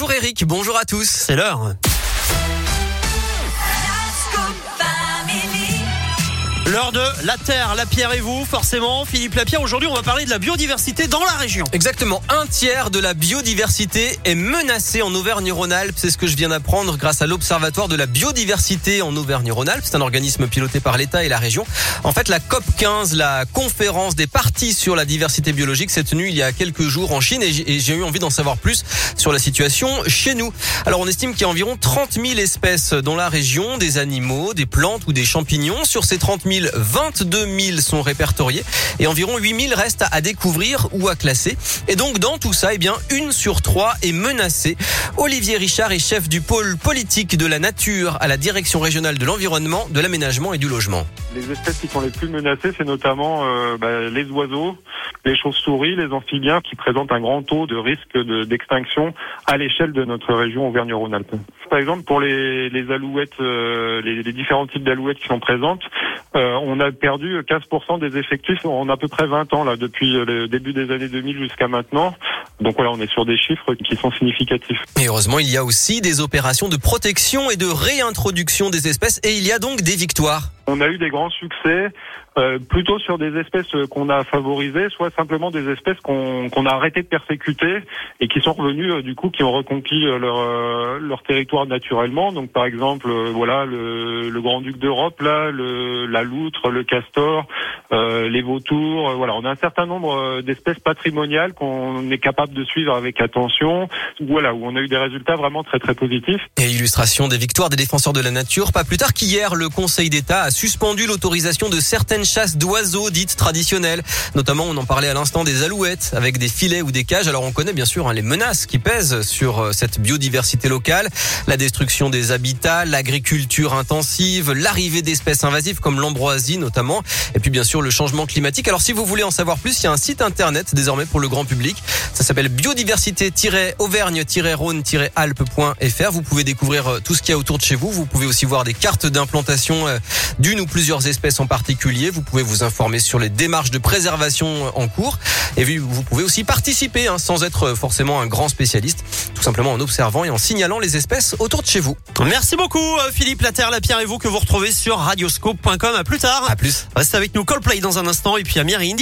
Bonjour Eric, bonjour à tous. C'est l'heure. L'heure de la terre, la pierre et vous, forcément. Philippe Lapierre, aujourd'hui, on va parler de la biodiversité dans la région. Exactement. Un tiers de la biodiversité est menacé en Auvergne-Rhône-Alpes. C'est ce que je viens d'apprendre grâce à l'Observatoire de la biodiversité en Auvergne-Rhône-Alpes. C'est un organisme piloté par l'État et la région. En fait, la COP 15, la conférence des parties sur la diversité biologique, s'est tenue il y a quelques jours en Chine et j'ai eu envie d'en savoir plus sur la situation chez nous. Alors, on estime qu'il y a environ 30 000 espèces dans la région, des animaux, des plantes ou des champignons. Sur ces 30 000, 22 000 sont répertoriés et environ 8 000 restent à découvrir ou à classer. Et donc dans tout ça, eh bien une sur trois est menacée. Olivier Richard est chef du pôle politique de la nature à la direction régionale de l'environnement, de l'aménagement et du logement. Les espèces qui sont les plus menacées, c'est notamment euh, bah, les oiseaux, les chauves-souris, les amphibiens qui présentent un grand taux de risque d'extinction à l'échelle de notre région Auvergne-Rhône-Alpes. Par exemple, pour les, alouettes, euh, les, différents types d'alouettes qui sont présentes, euh, on a perdu 15% des effectifs en à peu près 20 ans, là, depuis le début des années 2000 jusqu'à maintenant. Donc voilà, on est sur des chiffres qui sont significatifs. Et heureusement, il y a aussi des opérations de protection et de réintroduction des espèces et il y a donc des victoires. On a eu des grands succès. Euh, plutôt sur des espèces qu'on a favorisées, soit simplement des espèces qu'on a arrêté de persécuter et qui sont revenues euh, du coup, qui ont reconquis euh, leur leur territoire naturellement. Donc par exemple, voilà le, le grand duc d'Europe, là, le, la loutre, le castor, euh, les vautours. voilà, on a un certain nombre d'espèces patrimoniales qu'on est capable de suivre avec attention. Voilà, où on a eu des résultats vraiment très très positifs. Et illustration des victoires des défenseurs de la nature. Pas plus tard qu'hier, le Conseil d'État a suspendu l'autorisation de certaines chasse d'oiseaux dites traditionnelles. Notamment, on en parlait à l'instant des alouettes avec des filets ou des cages. Alors on connaît bien sûr hein, les menaces qui pèsent sur euh, cette biodiversité locale, la destruction des habitats, l'agriculture intensive, l'arrivée d'espèces invasives comme l'ambroisie notamment, et puis bien sûr le changement climatique. Alors si vous voulez en savoir plus, il y a un site internet désormais pour le grand public. Ça s'appelle biodiversité-auvergne-rhône-alpes.fr. Vous pouvez découvrir euh, tout ce qu'il y a autour de chez vous. Vous pouvez aussi voir des cartes d'implantation euh, d'une ou plusieurs espèces en particulier. Vous pouvez vous informer sur les démarches de préservation en cours. Et vous pouvez aussi participer hein, sans être forcément un grand spécialiste, tout simplement en observant et en signalant les espèces autour de chez vous. Merci beaucoup euh, Philippe Laterre, Lapierre et vous que vous retrouvez sur radioscope.com. À plus tard. À plus. Restez avec nous Coldplay dans un instant et puis Amir et Indy.